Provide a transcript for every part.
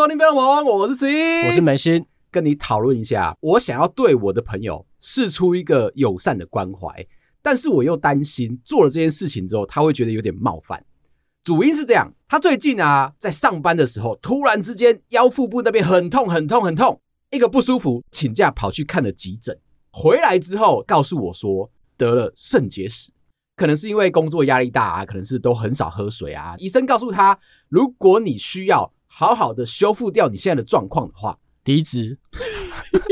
收听《飞龙王》，我是 C，我是梅心，跟你讨论一下，我想要对我的朋友释出一个友善的关怀，但是我又担心做了这件事情之后，他会觉得有点冒犯。主因是这样，他最近啊，在上班的时候，突然之间腰腹部那边很痛很痛很痛，一个不舒服，请假跑去看了急诊，回来之后告诉我说得了肾结石。可能是因为工作压力大啊，可能是都很少喝水啊。医生告诉他，如果你需要好好的修复掉你现在的状况的话，离职，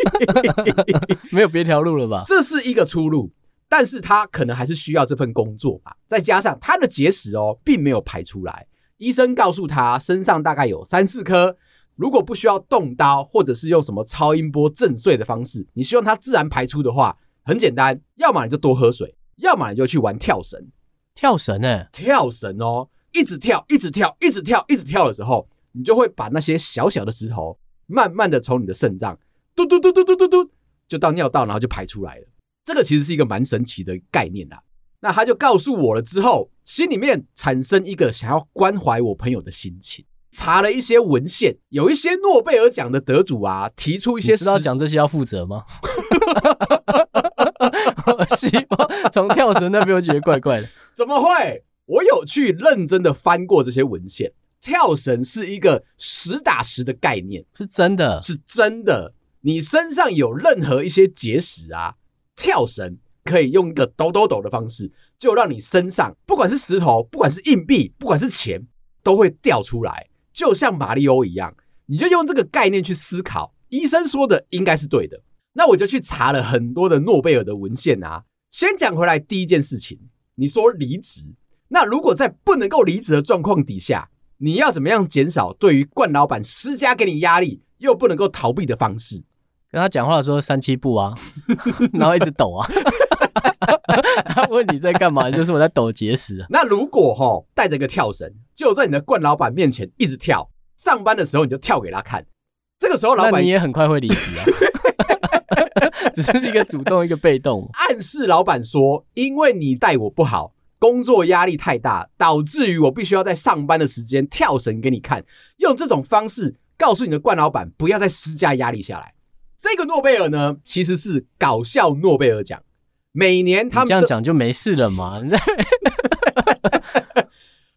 没有别条路了吧？这是一个出路，但是他可能还是需要这份工作吧。再加上他的结石哦，并没有排出来。医生告诉他，身上大概有三四颗，如果不需要动刀，或者是用什么超音波震碎的方式，你希望它自然排出的话，很简单，要么你就多喝水。要么你就去玩跳绳，跳绳呢、欸？跳绳哦，一直跳，一直跳，一直跳，一直跳的时候，你就会把那些小小的石头，慢慢的从你的肾脏嘟嘟嘟嘟嘟嘟嘟，就到尿道，然后就排出来了。这个其实是一个蛮神奇的概念啊。那他就告诉我了之后，心里面产生一个想要关怀我朋友的心情。查了一些文献，有一些诺贝尔奖的得主啊，提出一些，知道讲这些要负责吗？希望从跳绳那边我觉得怪怪的，怎么会？我有去认真的翻过这些文献，跳绳是一个实打实的概念，是真的，是真的。你身上有任何一些结石啊，跳绳可以用一个抖抖抖的方式，就让你身上不管是石头，不管是硬币，不管是钱，都会掉出来，就像马里欧一样。你就用这个概念去思考，医生说的应该是对的。那我就去查了很多的诺贝尔的文献啊。先讲回来，第一件事情，你说离职，那如果在不能够离职的状况底下，你要怎么样减少对于冠老板施加给你压力又不能够逃避的方式？跟他讲话的时候三七步啊，然后一直抖啊。他问你在干嘛，就是我在抖结石。那如果齁带着一个跳绳，就在你的冠老板面前一直跳，上班的时候你就跳给他看，这个时候老板你也很快会离职啊。只是一个主动，一个被动，暗示老板说，因为你待我不好，工作压力太大，导致于我必须要在上班的时间跳绳给你看，用这种方式告诉你的冠老板不要再施加压力下来。这个诺贝尔呢，其实是搞笑诺贝尔奖，每年他们这样讲就没事了嘛？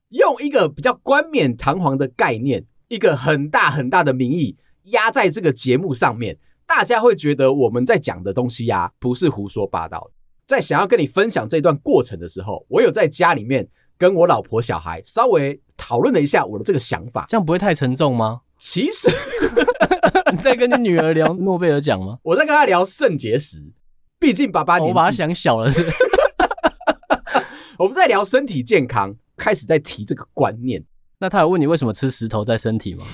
用一个比较冠冕堂皇的概念，一个很大很大的名义压在这个节目上面。大家会觉得我们在讲的东西呀、啊，不是胡说八道。在想要跟你分享这段过程的时候，我有在家里面跟我老婆小孩稍微讨论了一下我的这个想法。这样不会太沉重吗？其实你 在跟你女儿聊诺贝尔奖吗？我在跟她聊肾结石。毕竟爸爸年纪，我把她想小了是。我们在聊身体健康，开始在提这个观念。那他有问你为什么吃石头在身体吗？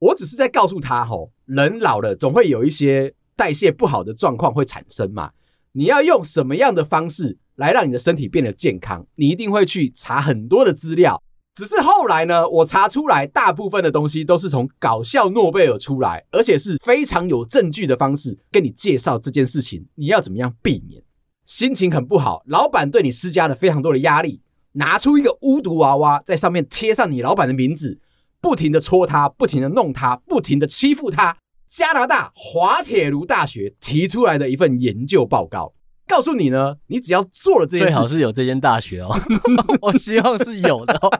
我只是在告诉他，吼，人老了总会有一些代谢不好的状况会产生嘛。你要用什么样的方式来让你的身体变得健康？你一定会去查很多的资料。只是后来呢，我查出来大部分的东西都是从搞笑诺贝尔出来，而且是非常有证据的方式跟你介绍这件事情，你要怎么样避免？心情很不好，老板对你施加了非常多的压力，拿出一个巫毒娃娃，在上面贴上你老板的名字。不停的戳他，不停的弄他，不停的欺负他。加拿大滑铁卢大学提出来的一份研究报告，告诉你呢，你只要做了这件事，最好是有这间大学哦，我希望是有的哦。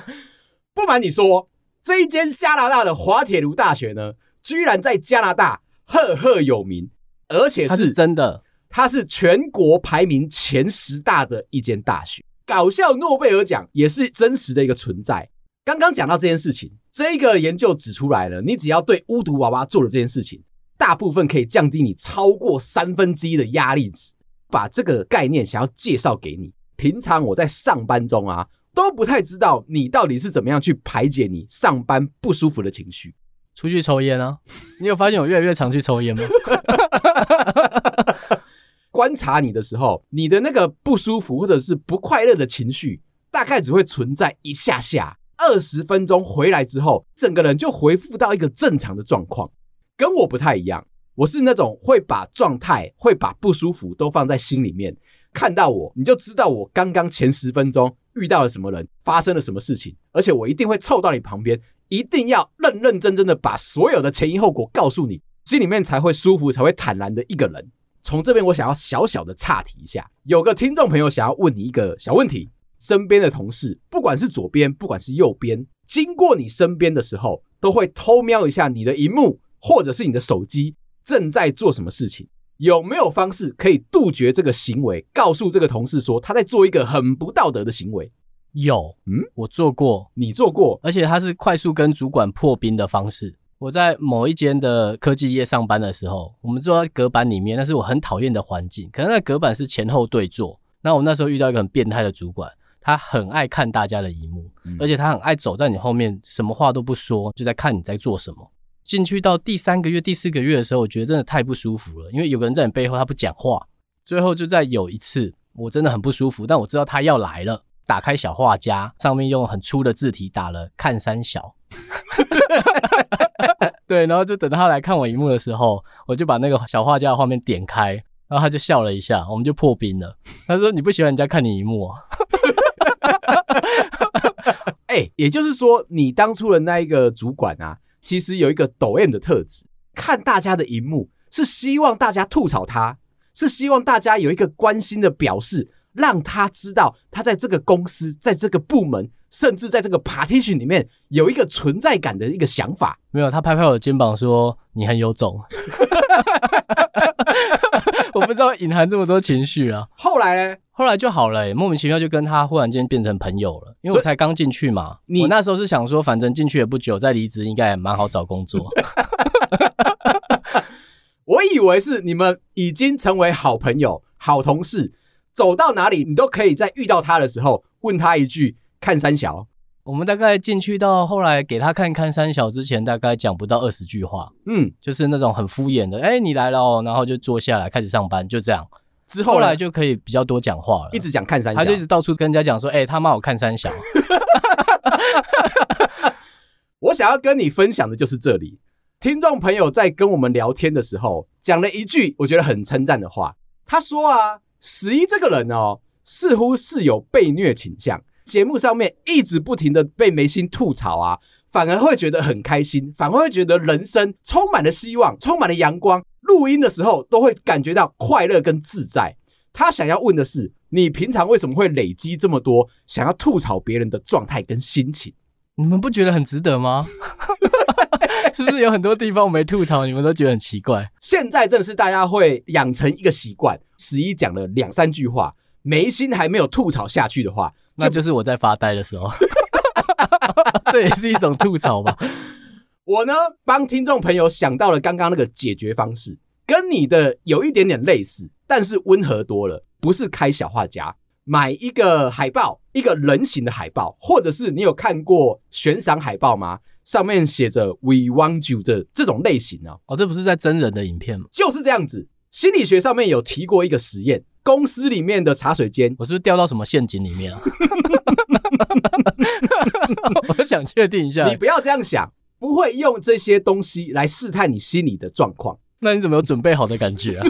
不瞒你说，这一间加拿大的滑铁卢大学呢，居然在加拿大赫赫有名，而且是，是真的，它是全国排名前十大的一间大学。搞笑诺贝尔奖也是真实的一个存在。刚刚讲到这件事情，这个研究指出来了，你只要对巫毒娃娃做了这件事情，大部分可以降低你超过三分之一的压力值。把这个概念想要介绍给你，平常我在上班中啊，都不太知道你到底是怎么样去排解你上班不舒服的情绪。出去抽烟啊？你有发现我越来越常去抽烟吗？观察你的时候，你的那个不舒服或者是不快乐的情绪，大概只会存在一下下。二十分钟回来之后，整个人就恢复到一个正常的状况，跟我不太一样。我是那种会把状态、会把不舒服都放在心里面，看到我，你就知道我刚刚前十分钟遇到了什么人，发生了什么事情，而且我一定会凑到你旁边，一定要认认真真的把所有的前因后果告诉你，心里面才会舒服，才会坦然的一个人。从这边，我想要小小的岔题一下，有个听众朋友想要问你一个小问题：身边的同事，不管是左边，不管是右边，经过你身边的时候，都会偷瞄一下你的荧幕或者是你的手机正在做什么事情？有没有方式可以杜绝这个行为？告诉这个同事说他在做一个很不道德的行为？有，嗯，我做过，你做过，而且他是快速跟主管破冰的方式。我在某一间的科技业上班的时候，我们坐在隔板里面，那是我很讨厌的环境。可能那隔板是前后对坐。那我那时候遇到一个很变态的主管，他很爱看大家的一幕，嗯，而且他很爱走在你后面，什么话都不说，就在看你在做什么。进去到第三个月、第四个月的时候，我觉得真的太不舒服了，因为有个人在你背后，他不讲话。最后就在有一次，我真的很不舒服，但我知道他要来了，打开小画家，上面用很粗的字体打了“看三小”。对，然后就等他来看我一幕的时候，我就把那个小画家的画面点开，然后他就笑了一下，我们就破冰了。他说：“你不喜欢人家看你一幕啊？” 哎、也就是说，你当初的那一个主管啊，其实有一个抖 M 的特质，看大家的荧幕是希望大家吐槽他，是希望大家有一个关心的表示，让他知道他在这个公司，在这个部门。甚至在这个 partition 里面有一个存在感的一个想法。没有，他拍拍我的肩膀说：“你很有种。”我不知道隐含这么多情绪啊。后来呢？后来就好了、欸，莫名其妙就跟他忽然间变成朋友了。因为我才刚进去嘛，你我那时候是想说，反正进去也不久，再离职应该也蛮好找工作。我以为是你们已经成为好朋友、好同事，走到哪里你都可以在遇到他的时候问他一句。看三小，我们大概进去到后来给他看看三小之前，大概讲不到二十句话，嗯，就是那种很敷衍的，哎、欸，你来了哦，然后就坐下来开始上班，就这样。之后来就可以比较多讲话了，一直讲看三小，他就一直到处跟人家讲说，哎、欸，他妈我看三小。我想要跟你分享的就是这里，听众朋友在跟我们聊天的时候讲了一句我觉得很称赞的话，他说啊，十一这个人哦，似乎是有被虐倾向。节目上面一直不停的被眉心吐槽啊，反而会觉得很开心，反而会觉得人生充满了希望，充满了阳光。录音的时候都会感觉到快乐跟自在。他想要问的是，你平常为什么会累积这么多想要吐槽别人的状态跟心情？你们不觉得很值得吗？是不是有很多地方我没吐槽，你们都觉得很奇怪？现在正是大家会养成一个习惯，十一讲了两三句话，眉心还没有吐槽下去的话。那就是我在发呆的时候，这也是一种吐槽吧。我呢，帮听众朋友想到了刚刚那个解决方式，跟你的有一点点类似，但是温和多了。不是开小画家，买一个海报，一个人形的海报，或者是你有看过悬赏海报吗？上面写着 “We want you” 的这种类型哦。哦，这不是在真人的影片吗？就是这样子。心理学上面有提过一个实验。公司里面的茶水间，我是不是掉到什么陷阱里面啊？我想确定一下。你不要这样想，不会用这些东西来试探你心里的状况。那你怎么有准备好的感觉啊？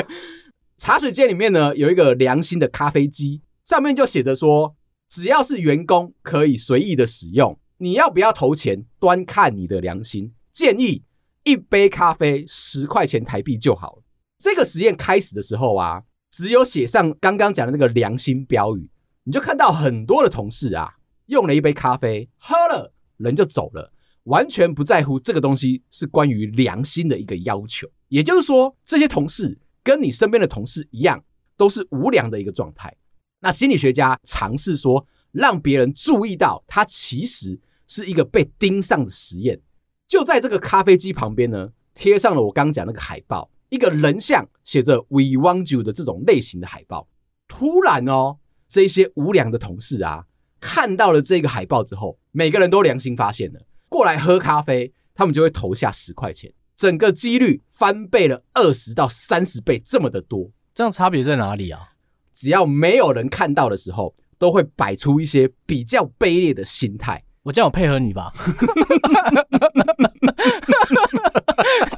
茶水间里面呢，有一个良心的咖啡机，上面就写着说，只要是员工可以随意的使用，你要不要投钱，端看你的良心。建议一杯咖啡十块钱台币就好了。这个实验开始的时候啊，只有写上刚刚讲的那个良心标语，你就看到很多的同事啊，用了一杯咖啡，喝了，人就走了，完全不在乎这个东西是关于良心的一个要求。也就是说，这些同事跟你身边的同事一样，都是无良的一个状态。那心理学家尝试说，让别人注意到，它其实是一个被盯上的实验。就在这个咖啡机旁边呢，贴上了我刚讲那个海报。一个人像写着 “We want you” 的这种类型的海报，突然哦，这些无良的同事啊，看到了这个海报之后，每个人都良心发现了，过来喝咖啡，他们就会投下十块钱，整个几率翻倍了二十到三十倍这么的多。这样差别在哪里啊？只要没有人看到的时候，都会摆出一些比较卑劣的心态。我这样我配合你吧。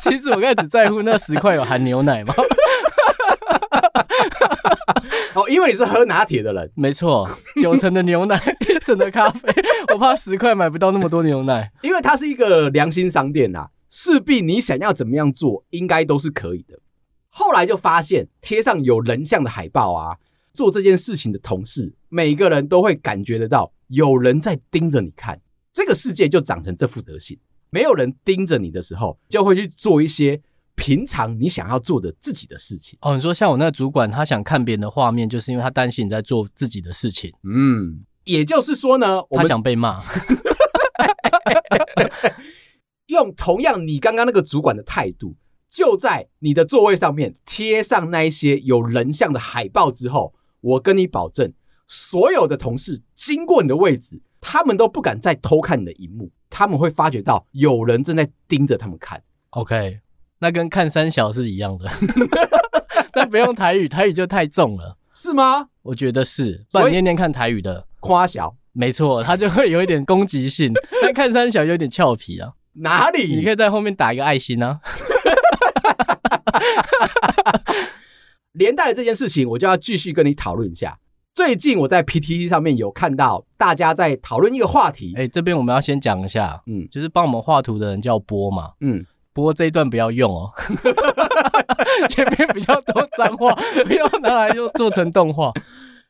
其实我刚才只在乎那十块有含牛奶吗？哦因为你是喝拿铁的人，没错，九成的牛奶，一成的咖啡，我怕十块买不到那么多牛奶。因为它是一个良心商店啊，势必你想要怎么样做，应该都是可以的。后来就发现贴上有人像的海报啊，做这件事情的同事，每个人都会感觉得到有人在盯着你看，这个世界就长成这副德行。没有人盯着你的时候，就会去做一些。平常你想要做的自己的事情哦，你说像我那个主管，他想看别人的画面，就是因为他担心你在做自己的事情。嗯，也就是说呢，他想被骂。用同样你刚刚那个主管的态度，就在你的座位上面贴上那一些有人像的海报之后，我跟你保证，所有的同事经过你的位置，他们都不敢再偷看你的荧幕，他们会发觉到有人正在盯着他们看。OK。那跟看三小是一样的，那不用台语，台语就太重了，是吗？我觉得是，不然念念看台语的夸小，没错，他就会有一点攻击性。但看三小有点俏皮啊，哪里？你可以在后面打一个爱心啊。连带的这件事情，我就要继续跟你讨论一下。最近我在 PTT 上面有看到大家在讨论一个话题，哎，这边我们要先讲一下，嗯，就是帮我们画图的人叫波嘛，嗯。不过这一段不要用哦，前面比较多脏话，不要拿来就做成动画。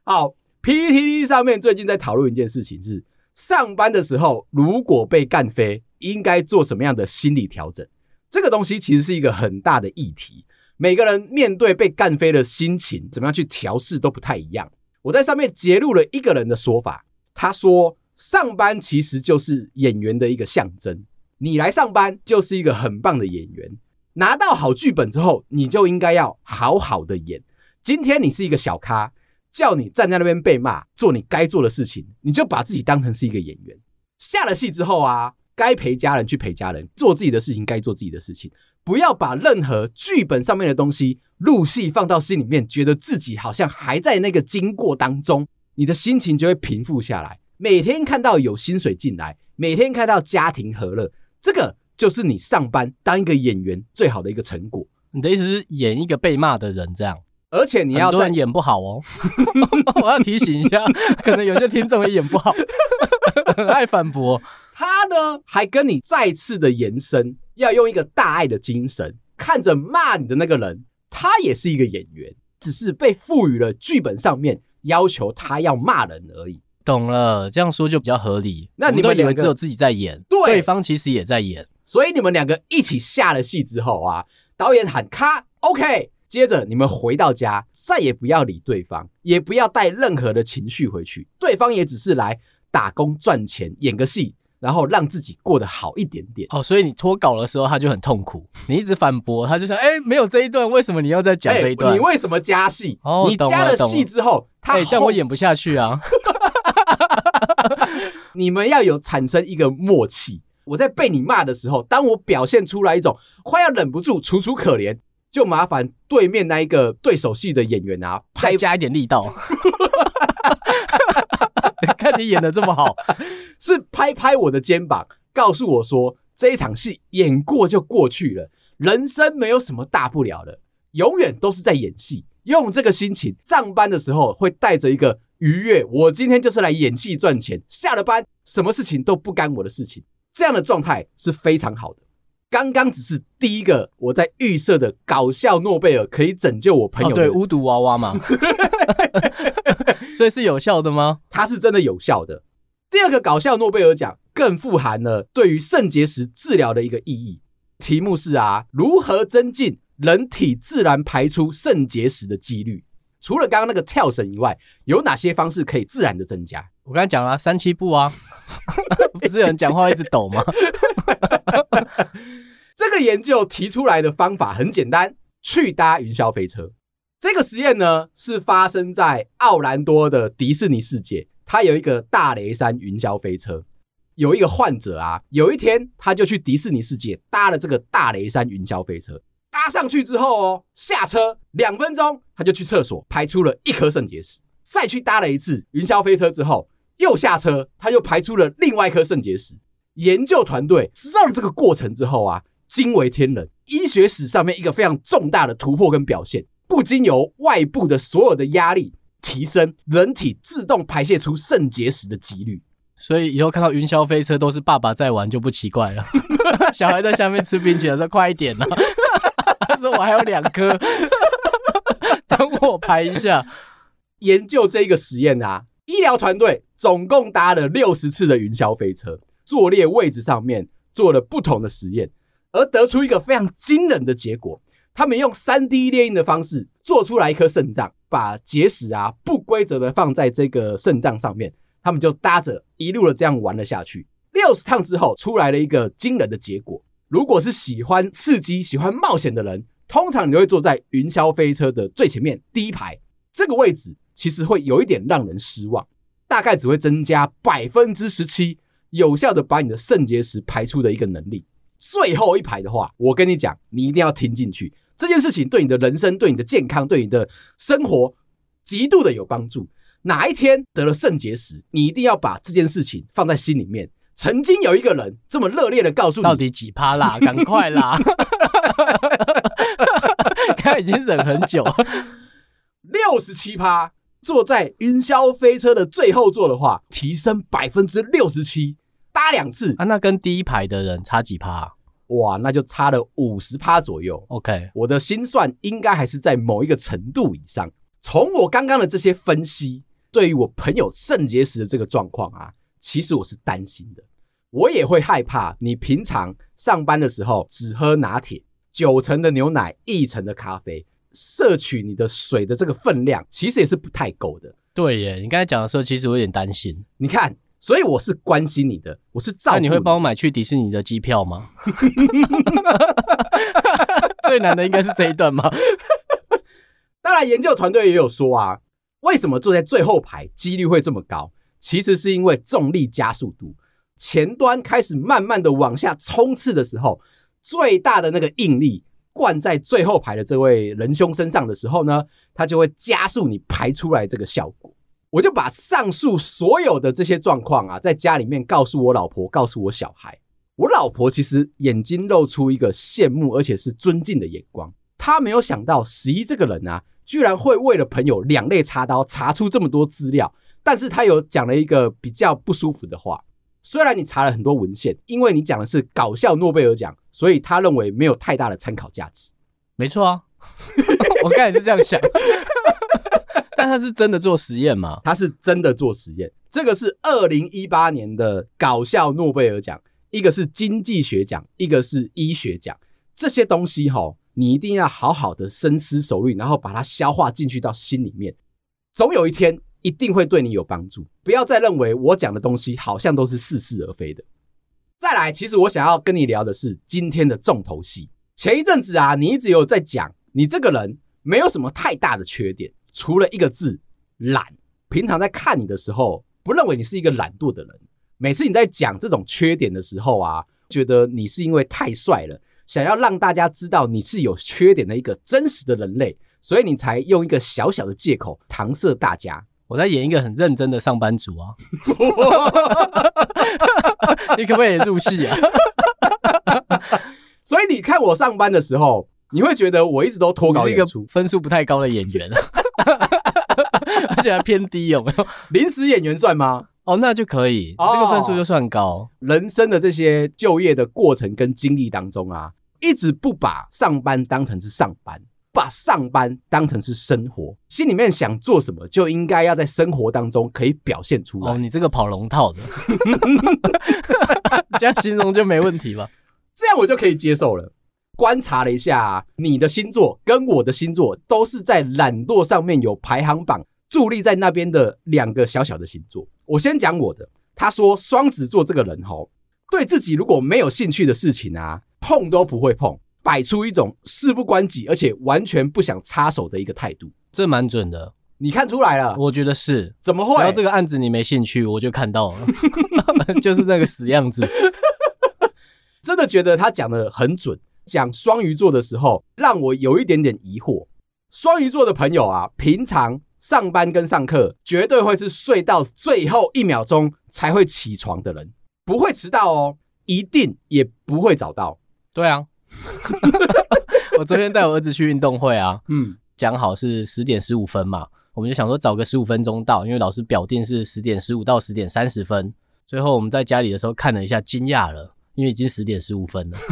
好，PTT 上面最近在讨论一件事情是：上班的时候如果被干飞，应该做什么样的心理调整？这个东西其实是一个很大的议题，每个人面对被干飞的心情，怎么样去调试都不太一样。我在上面截录了一个人的说法，他说：上班其实就是演员的一个象征。你来上班就是一个很棒的演员，拿到好剧本之后，你就应该要好好的演。今天你是一个小咖，叫你站在那边被骂，做你该做的事情，你就把自己当成是一个演员。下了戏之后啊，该陪家人去陪家人，做自己的事情，该做自己的事情，不要把任何剧本上面的东西入戏放到心里面，觉得自己好像还在那个经过当中，你的心情就会平复下来。每天看到有薪水进来，每天看到家庭和乐。这个就是你上班当一个演员最好的一个成果。你的意思是演一个被骂的人这样？而且你要很多人演不好哦。我要提醒一下，可能有些听众也演不好，很爱反驳。他呢，还跟你再次的延伸，要用一个大爱的精神看着骂你的那个人，他也是一个演员，只是被赋予了剧本上面要求他要骂人而已。懂了，这样说就比较合理。那你们都以为只有自己在演，对，对方其实也在演。所以你们两个一起下了戏之后啊，导演喊咔，OK，接着你们回到家，再也不要理对方，也不要带任何的情绪回去。对方也只是来打工赚钱，演个戏，然后让自己过得好一点点。哦，所以你脱稿的时候他就很痛苦，你一直反驳，他就想：“哎，没有这一段，为什么你要再讲这一段？你为什么加戏？哦，你加了戏之后，他这样我演不下去啊。”你们要有产生一个默契。我在被你骂的时候，当我表现出来一种快要忍不住楚楚可怜，就麻烦对面那一个对手戏的演员啊，再加一点力道。看你演的这么好，是拍拍我的肩膀，告诉我说这一场戏演过就过去了，人生没有什么大不了的，永远都是在演戏。用这个心情，上班的时候会带着一个。愉悦，我今天就是来演戏赚钱。下了班，什么事情都不干我的事情，这样的状态是非常好的。刚刚只是第一个我在预设的搞笑诺贝尔可以拯救我朋友对，巫毒娃娃嘛，所以是有效的吗？它是真的有效的。第二个搞笑诺贝尔奖更富含了对于肾结石治疗的一个意义。题目是啊，如何增进人体自然排出肾结石的几率？除了刚刚那个跳绳以外，有哪些方式可以自然的增加？我刚才讲了三七步啊，不是有人讲话一直抖吗？这个研究提出来的方法很简单，去搭云霄飞车。这个实验呢，是发生在奥兰多的迪士尼世界，它有一个大雷山云霄飞车。有一个患者啊，有一天他就去迪士尼世界搭了这个大雷山云霄飞车。搭上去之后哦，下车两分钟他就去厕所排出了一颗肾结石，再去搭了一次云霄飞车之后，又下车他又排出了另外一颗肾结石。研究团队知道了这个过程之后啊，惊为天人，医学史上面一个非常重大的突破跟表现，不经由外部的所有的压力，提升人体自动排泄出肾结石的几率。所以以后看到云霄飞车都是爸爸在玩就不奇怪了。小孩在下面吃冰淇淋说：“快一点呐！”他 说：“我还有两颗，等我排一下。”研究这个实验啊，医疗团队总共搭了六十次的云霄飞车，坐列位置上面做了不同的实验，而得出一个非常惊人的结果。他们用三 D 列印的方式做出来一颗肾脏，把结石啊不规则的放在这个肾脏上面。他们就搭着一路的这样玩了下去，六十趟之后出来了一个惊人的结果。如果是喜欢刺激、喜欢冒险的人，通常你会坐在云霄飞车的最前面第一排，这个位置其实会有一点让人失望，大概只会增加百分之十七，有效的把你的肾结石排出的一个能力。最后一排的话，我跟你讲，你一定要听进去，这件事情对你的人生、对你的健康、对你的生活极度的有帮助。哪一天得了肾结石，你一定要把这件事情放在心里面。曾经有一个人这么热烈的告诉你，到底几趴啦？赶快啦！他已经忍很久，六十七趴。坐在云霄飞车的最后座的话，提升百分之六十七，搭两次啊？那跟第一排的人差几趴啊？哇，那就差了五十趴左右。OK，我的心算应该还是在某一个程度以上。从我刚刚的这些分析。对于我朋友肾结石的这个状况啊，其实我是担心的，我也会害怕。你平常上班的时候只喝拿铁，九成的牛奶，一成的咖啡，摄取你的水的这个分量，其实也是不太够的。对耶，你刚才讲的时候，其实我有点担心。你看，所以我是关心你的，我是照。那你会帮我买去迪士尼的机票吗？最难的应该是这一段吗？当然，研究团队也有说啊。为什么坐在最后排几率会这么高？其实是因为重力加速度，前端开始慢慢的往下冲刺的时候，最大的那个应力灌在最后排的这位仁兄身上的时候呢，它就会加速你排出来这个效果。我就把上述所有的这些状况啊，在家里面告诉我老婆，告诉我小孩。我老婆其实眼睛露出一个羡慕而且是尊敬的眼光，她没有想到十一这个人啊。居然会为了朋友两肋插刀查出这么多资料，但是他有讲了一个比较不舒服的话。虽然你查了很多文献，因为你讲的是搞笑诺贝尔奖，所以他认为没有太大的参考价值。没错啊，我刚才是这样想。但他是真的做实验吗？他是真的做实验。这个是二零一八年的搞笑诺贝尔奖，一个是经济学奖，一个是医学奖。这些东西齁。你一定要好好的深思熟虑，然后把它消化进去到心里面，总有一天一定会对你有帮助。不要再认为我讲的东西好像都是似是而非的。再来，其实我想要跟你聊的是今天的重头戏。前一阵子啊，你一直有在讲，你这个人没有什么太大的缺点，除了一个字懒。平常在看你的时候，不认为你是一个懒惰的人。每次你在讲这种缺点的时候啊，觉得你是因为太帅了。想要让大家知道你是有缺点的一个真实的人类，所以你才用一个小小的借口搪塞大家。我在演一个很认真的上班族啊，你可不可以入戏啊？所以你看我上班的时候，你会觉得我一直都脱稿演出，一个分数不太高的演员，而且还偏低，有没有？临时演员算吗？哦，那就可以，这个分数就算高。人生的这些就业的过程跟经历当中啊。一直不把上班当成是上班，把上班当成是生活，心里面想做什么就应该要在生活当中可以表现出来。哦，你这个跑龙套的，这样形容就没问题吧？这样我就可以接受了。观察了一下，你的星座跟我的星座都是在懒惰上面有排行榜，伫立在那边的两个小小的星座。我先讲我的，他说双子座这个人吼，对自己如果没有兴趣的事情啊。碰都不会碰，摆出一种事不关己，而且完全不想插手的一个态度，这蛮准的。你看出来了？我觉得是。怎么会？只要这个案子你没兴趣，我就看到了，就是那个死样子。真的觉得他讲的很准。讲双鱼座的时候，让我有一点点疑惑。双鱼座的朋友啊，平常上班跟上课绝对会是睡到最后一秒钟才会起床的人，不会迟到哦。一定也不会早到。对啊，我昨天带我儿子去运动会啊，嗯，讲好是十点十五分嘛，我们就想说找个十五分钟到，因为老师表定是十点十五到十点三十分。最后我们在家里的时候看了一下，惊讶了，因为已经十点十五分了。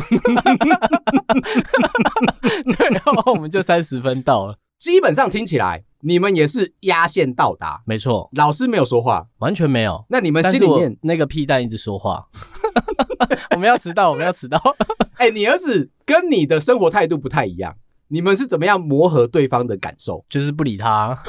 最后我们就三十分到了。基本上听起来你们也是压线到达，没错。老师没有说话，完全没有。那你们心里面那个屁蛋一直说话。我们要迟到，我们要迟到。哎、欸，你儿子跟你的生活态度不太一样，你们是怎么样磨合对方的感受？就是不理他。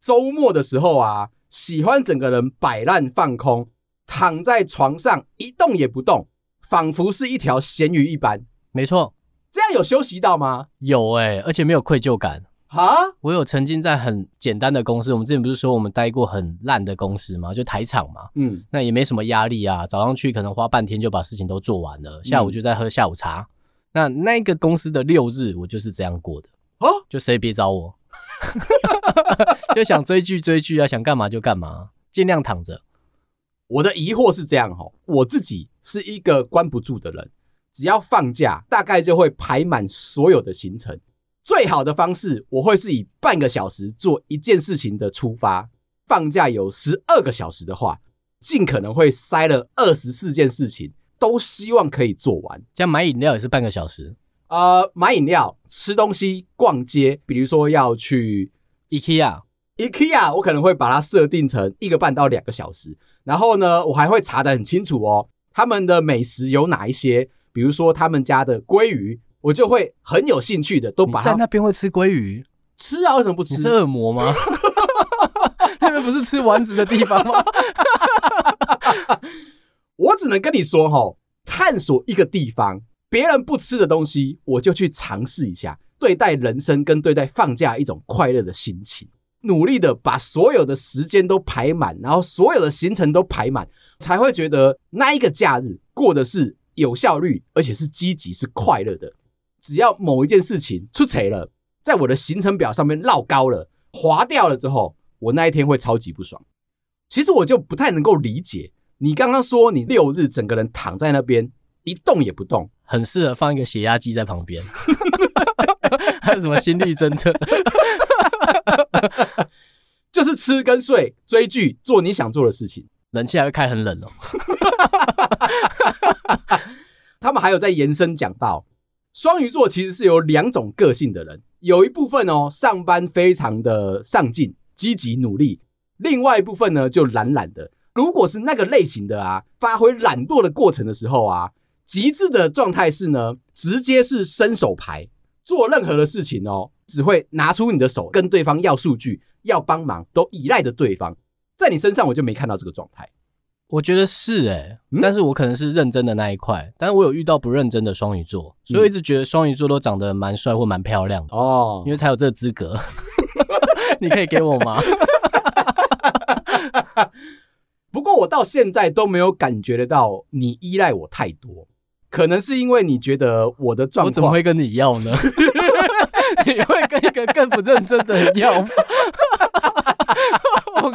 周末的时候啊，喜欢整个人摆烂放空，躺在床上一动也不动，仿佛是一条咸鱼一般。没错。这样有休息到吗？有哎、欸，而且没有愧疚感哈，我有曾经在很简单的公司，我们之前不是说我们待过很烂的公司吗？就台厂嘛，嗯，那也没什么压力啊。早上去可能花半天就把事情都做完了，下午就在喝下午茶。嗯、那那个公司的六日，我就是这样过的哦，就谁别找我，就想追剧追剧啊，想干嘛就干嘛，尽量躺着。我的疑惑是这样哦，我自己是一个关不住的人。只要放假，大概就会排满所有的行程。最好的方式，我会是以半个小时做一件事情的出发。放假有十二个小时的话，尽可能会塞了二十四件事情，都希望可以做完。像买饮料也是半个小时。呃，买饮料、吃东西、逛街，比如说要去 IKEA，IKEA，我可能会把它设定成一个半到两个小时。然后呢，我还会查得很清楚哦，他们的美食有哪一些。比如说他们家的鲑鱼，我就会很有兴趣的都把它。在那边会吃鲑鱼？吃啊，为什么不吃？你是恶魔吗？那边不是吃丸子的地方吗？我只能跟你说哈，探索一个地方，别人不吃的东西，我就去尝试一下。对待人生跟对待放假一种快乐的心情，努力的把所有的时间都排满，然后所有的行程都排满，才会觉得那一个假日过的是。有效率，而且是积极、是快乐的。只要某一件事情出错了，在我的行程表上面绕高了、划掉了之后，我那一天会超级不爽。其实我就不太能够理解，你刚刚说你六日整个人躺在那边一动也不动，很适合放一个血压计在旁边，还有什么心率侦测，就是吃跟睡、追剧、做你想做的事情。冷气还会开很冷哦。他们还有在延伸讲到，双鱼座其实是有两种个性的人，有一部分哦，上班非常的上进、积极努力；另外一部分呢，就懒懒的。如果是那个类型的啊，发挥懒惰的过程的时候啊，极致的状态是呢，直接是伸手牌，做任何的事情哦，只会拿出你的手跟对方要数据、要帮忙，都依赖着对方。在你身上，我就没看到这个状态。我觉得是哎、欸，但是我可能是认真的那一块，但是我有遇到不认真的双鱼座，所以我一直觉得双鱼座都长得蛮帅或蛮漂亮的哦，因为才有这个资格。你可以给我吗？不过我到现在都没有感觉得到你依赖我太多，可能是因为你觉得我的状况，我怎么会跟你要呢？你会跟一个更不认真的人要吗？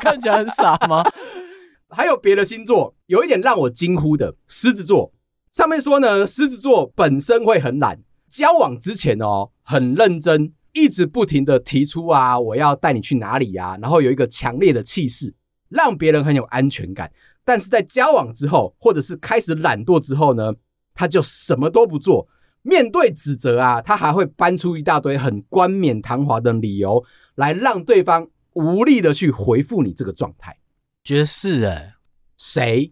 看起来很傻吗？还有别的星座，有一点让我惊呼的，狮子座。上面说呢，狮子座本身会很懒，交往之前哦很认真，一直不停的提出啊，我要带你去哪里呀，然后有一个强烈的气势，让别人很有安全感。但是在交往之后，或者是开始懒惰之后呢，他就什么都不做。面对指责啊，他还会搬出一大堆很冠冕堂皇的理由，来让对方无力的去回复你这个状态。觉得是哎，谁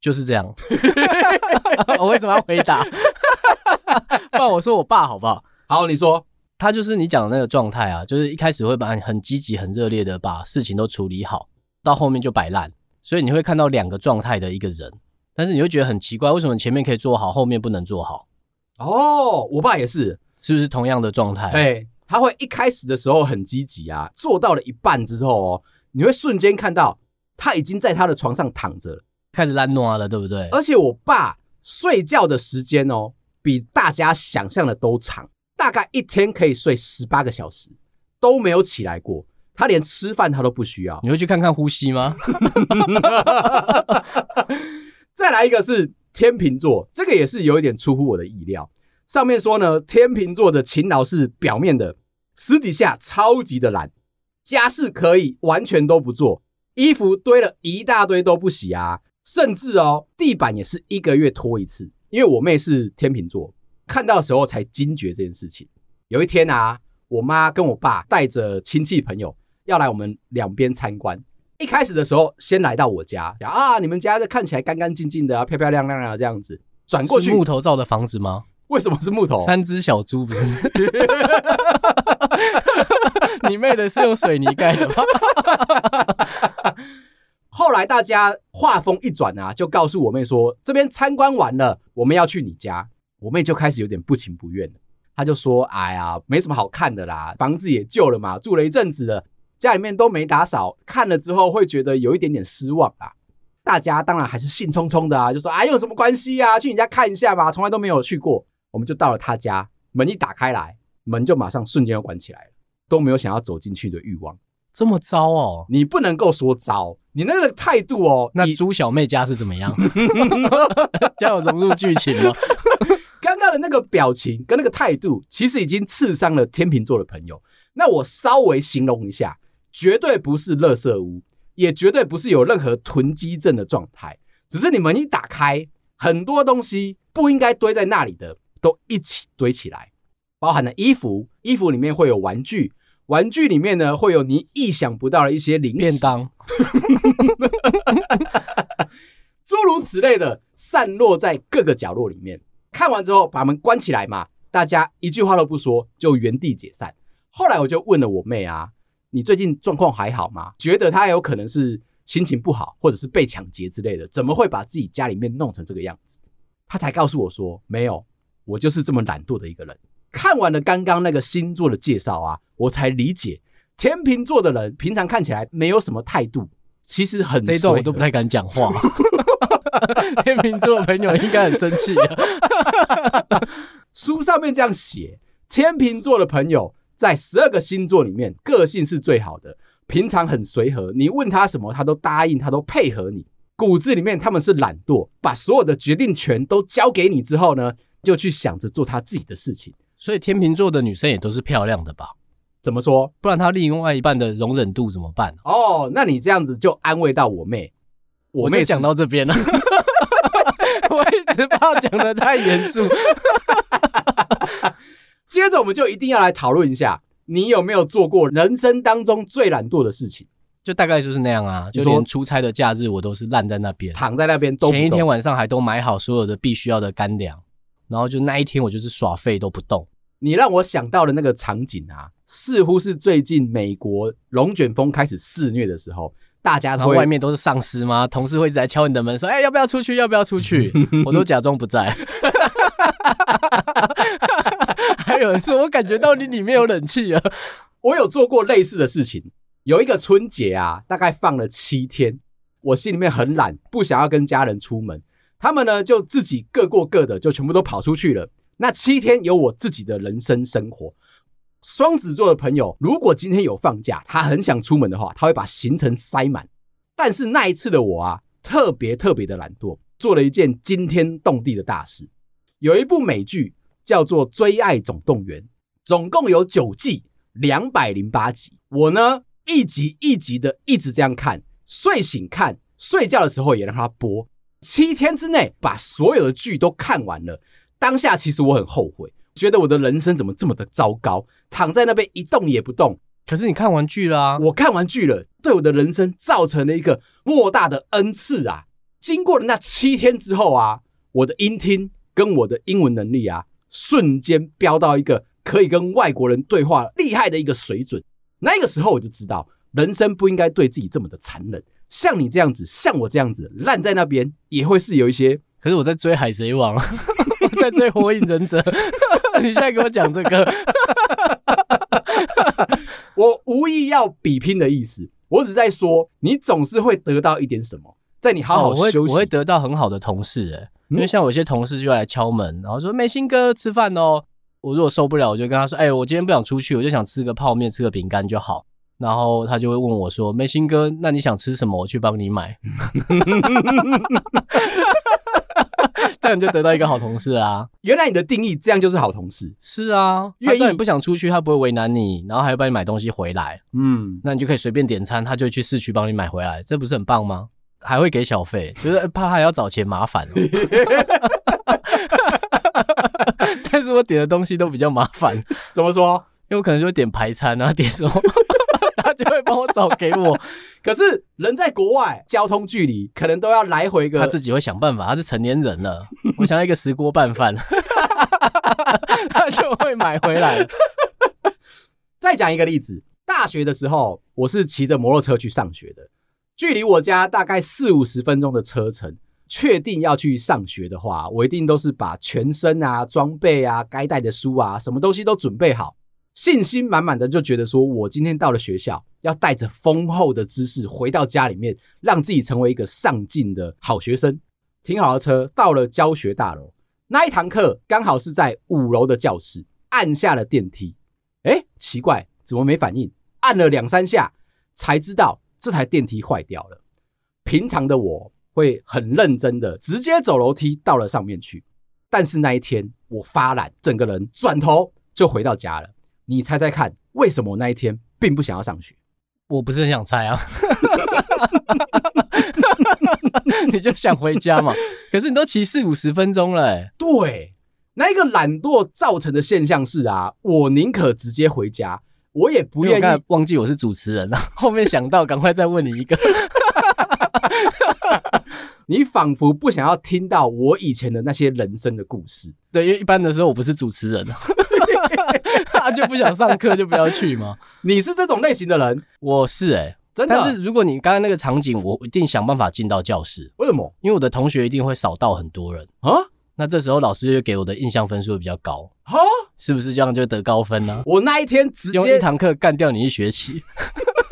就是这样？我为什么要回答？不然我说我爸好不好？好，你说他就是你讲的那个状态啊，就是一开始会把你很积极、很热烈的把事情都处理好，到后面就摆烂，所以你会看到两个状态的一个人，但是你会觉得很奇怪，为什么前面可以做好，后面不能做好？哦，我爸也是，是不是同样的状态？对，他会一开始的时候很积极啊，做到了一半之后哦。你会瞬间看到他已经在他的床上躺着了，开始懒惰了，对不对？而且我爸睡觉的时间哦，比大家想象的都长，大概一天可以睡十八个小时，都没有起来过。他连吃饭他都不需要。你会去看看呼吸吗？再来一个是天秤座，这个也是有一点出乎我的意料。上面说呢，天秤座的勤劳是表面的，私底下超级的懒，家事可以完全都不做，衣服堆了一大堆都不洗啊，甚至哦，地板也是一个月拖一次。因为我妹是天秤座，看到的时候才惊觉这件事情。有一天啊，我妈跟我爸带着亲戚朋友要来我们两边参观。一开始的时候，先来到我家，啊，你们家这看起来干干净净的啊，漂漂亮亮的这样子。转过去，木头造的房子吗？为什么是木头？三只小猪不是？你妹的是用水泥盖的吗？后来大家话锋一转啊，就告诉我妹说，这边参观完了，我们要去你家。我妹就开始有点不情不愿了，她就说：“哎呀，没什么好看的啦，房子也旧了嘛，住了一阵子了。”家里面都没打扫，看了之后会觉得有一点点失望啊。大家当然还是兴冲冲的啊，就说：“哎，有什么关系啊？去你家看一下嘛，从来都没有去过。”我们就到了他家，门一打开来，门就马上瞬间又关起来了，都没有想要走进去的欲望。这么糟哦？你不能够说糟，你那个态度哦。那猪小妹家是怎么样？这样有融入剧情吗？刚刚的那个表情跟那个态度，其实已经刺伤了天秤座的朋友。那我稍微形容一下。绝对不是垃圾屋，也绝对不是有任何囤积症的状态，只是你们一打开，很多东西不应该堆在那里的，都一起堆起来，包含了衣服，衣服里面会有玩具，玩具里面呢会有你意想不到的一些零食，便当，诸如此类的散落在各个角落里面。看完之后把门关起来嘛，大家一句话都不说，就原地解散。后来我就问了我妹啊。你最近状况还好吗？觉得她有可能是心情不好，或者是被抢劫之类的，怎么会把自己家里面弄成这个样子？她才告诉我说，没有，我就是这么懒惰的一个人。看完了刚刚那个星座的介绍啊，我才理解天秤座的人平常看起来没有什么态度，其实很衰。这一段我都不太敢讲话。天秤座的朋友应该很生气啊。书上面这样写，天秤座的朋友。在十二个星座里面，个性是最好的，平常很随和，你问他什么，他都答应，他都配合你。骨子里面他们是懒惰，把所有的决定权都交给你之后呢，就去想着做他自己的事情。所以天秤座的女生也都是漂亮的吧？怎么说？不然他另外一半的容忍度怎么办？哦，那你这样子就安慰到我妹。我妹讲到这边了，我一直怕讲的太严肃。接着我们就一定要来讨论一下，你有没有做过人生当中最懒惰的事情？就大概就是那样啊，就连出差的假日我都是烂在那边，躺在那边。前一天晚上还都买好所有的必须要的干粮，然后就那一天我就是耍废都不动。你让我想到的那个场景啊，似乎是最近美国龙卷风开始肆虐的时候，大家都外面都是丧尸吗？同事会一直来敲你的门说：“哎、欸，要不要出去？要不要出去？” 我都假装不在。还有人说，我感觉到你里面有冷气啊！我有做过类似的事情。有一个春节啊，大概放了七天，我心里面很懒，不想要跟家人出门。他们呢，就自己各过各的，就全部都跑出去了。那七天有我自己的人生生活。双子座的朋友，如果今天有放假，他很想出门的话，他会把行程塞满。但是那一次的我啊，特别特别的懒惰，做了一件惊天动地的大事。有一部美剧。叫做《追爱总动员》，总共有九季，两百零八集。我呢，一集一集的一直这样看，睡醒看，睡觉的时候也让它播。七天之内把所有的剧都看完了。当下其实我很后悔，觉得我的人生怎么这么的糟糕，躺在那边一动也不动。可是你看完剧了啊，我看完剧了，对我的人生造成了一个莫大的恩赐啊！经过了那七天之后啊，我的音听跟我的英文能力啊。瞬间飙到一个可以跟外国人对话厉害的一个水准，那个时候我就知道人生不应该对自己这么的残忍。像你这样子，像我这样子烂在那边，也会是有一些。可是我在追海贼王，我在追火影忍者，你现在给我讲这个，我无意要比拼的意思，我只在说你总是会得到一点什么，在你好好休息，哦、我，会我会得到很好的同事、欸，因为像有些同事就来敲门，然后说：“美心哥吃饭哦。”我如果受不了，我就跟他说：“哎，我今天不想出去，我就想吃个泡面，吃个饼干就好。”然后他就会问我说：“美心哥，那你想吃什么？我去帮你买。”这样就得到一个好同事啊。原来你的定义这样就是好同事。是啊，因为你不想出去，他不会为难你，然后还要帮你买东西回来。嗯，那你就可以随便点餐，他就去市区帮你买回来，这不是很棒吗？还会给小费，就是怕他要找钱麻烦喔。但是我点的东西都比较麻烦，怎么说？因为我可能就会点排餐啊，点什么，他就会帮我找给我。可是人在国外，交通距离可能都要来回个，他自己会想办法。他是成年人了，我想要一个石锅拌饭，他就会买回来。再讲一个例子，大学的时候，我是骑着摩托车去上学的，距离我家大概四五十分钟的车程。确定要去上学的话，我一定都是把全身啊、装备啊、该带的书啊、什么东西都准备好。信心满满的就觉得说，我今天到了学校，要带着丰厚的知识回到家里面，让自己成为一个上进的好学生。停好了车，到了教学大楼，那一堂课刚好是在五楼的教室，按下了电梯。诶，奇怪，怎么没反应？按了两三下，才知道这台电梯坏掉了。平常的我会很认真的直接走楼梯到了上面去，但是那一天我发懒，整个人转头就回到家了。你猜猜看，为什么我那一天并不想要上学？我不是很想猜啊，你就想回家嘛。可是你都骑四五十分钟了，欸，对，那一个懒惰造成的现象是啊，我宁可直接回家，我也不愿意忘记我是主持人了。后面想到，赶快再问你一个。你仿佛不想要听到我以前的那些人生的故事。对，因为一般的时候我不是主持人。他就不想上课，就不要去吗？你是这种类型的人，我是哎、欸，真的。但是如果你刚刚那个场景，我一定想办法进到教室。为什么？因为我的同学一定会少到很多人啊。那这时候老师就给我的印象分数会比较高啊，是不是这样就得高分呢、啊？我那一天直接用一堂课干掉你一学期，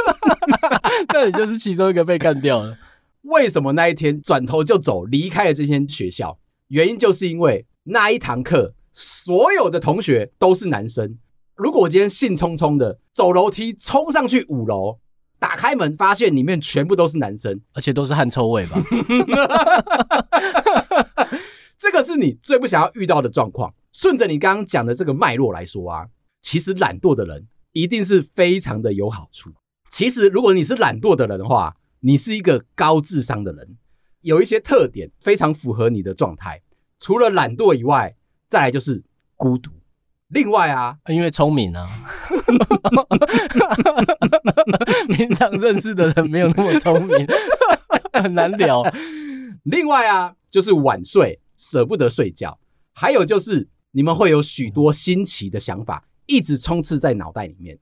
那你就是其中一个被干掉了。为什么那一天转头就走，离开了这间学校？原因就是因为那一堂课。所有的同学都是男生。如果我今天兴冲冲的走楼梯冲上去五楼，打开门发现里面全部都是男生，而且都是汗臭味吧？这个是你最不想要遇到的状况。顺着你刚刚讲的这个脉络来说啊，其实懒惰的人一定是非常的有好处。其实如果你是懒惰的人的话，你是一个高智商的人，有一些特点非常符合你的状态。除了懒惰以外，再来就是孤独。另外啊，因为聪明啊，平常认识的人没有那么聪明，很难聊。另外啊，就是晚睡，舍不得睡觉。还有就是，你们会有许多新奇的想法，一直充斥在脑袋里面，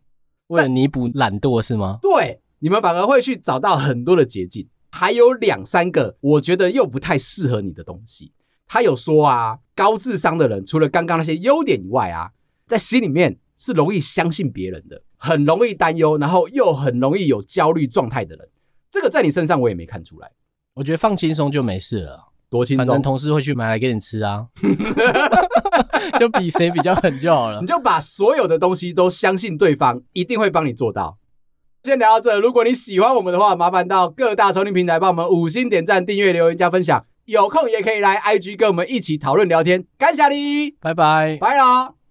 为了弥补懒惰是吗？对，你们反而会去找到很多的捷径。还有两三个，我觉得又不太适合你的东西。他有说啊，高智商的人除了刚刚那些优点以外啊，在心里面是容易相信别人的，很容易担忧，然后又很容易有焦虑状态的人。这个在你身上我也没看出来。我觉得放轻松就没事了，多轻松，反正同事会去买来给你吃啊，就比谁比较狠就好了。你就把所有的东西都相信对方一定会帮你做到。先聊到这，如果你喜欢我们的话，麻烦到各大收听平台帮我们五星点赞、订阅、留言、加分享。有空也可以来 IG 跟我们一起讨论聊天，感谢你，拜拜，拜了。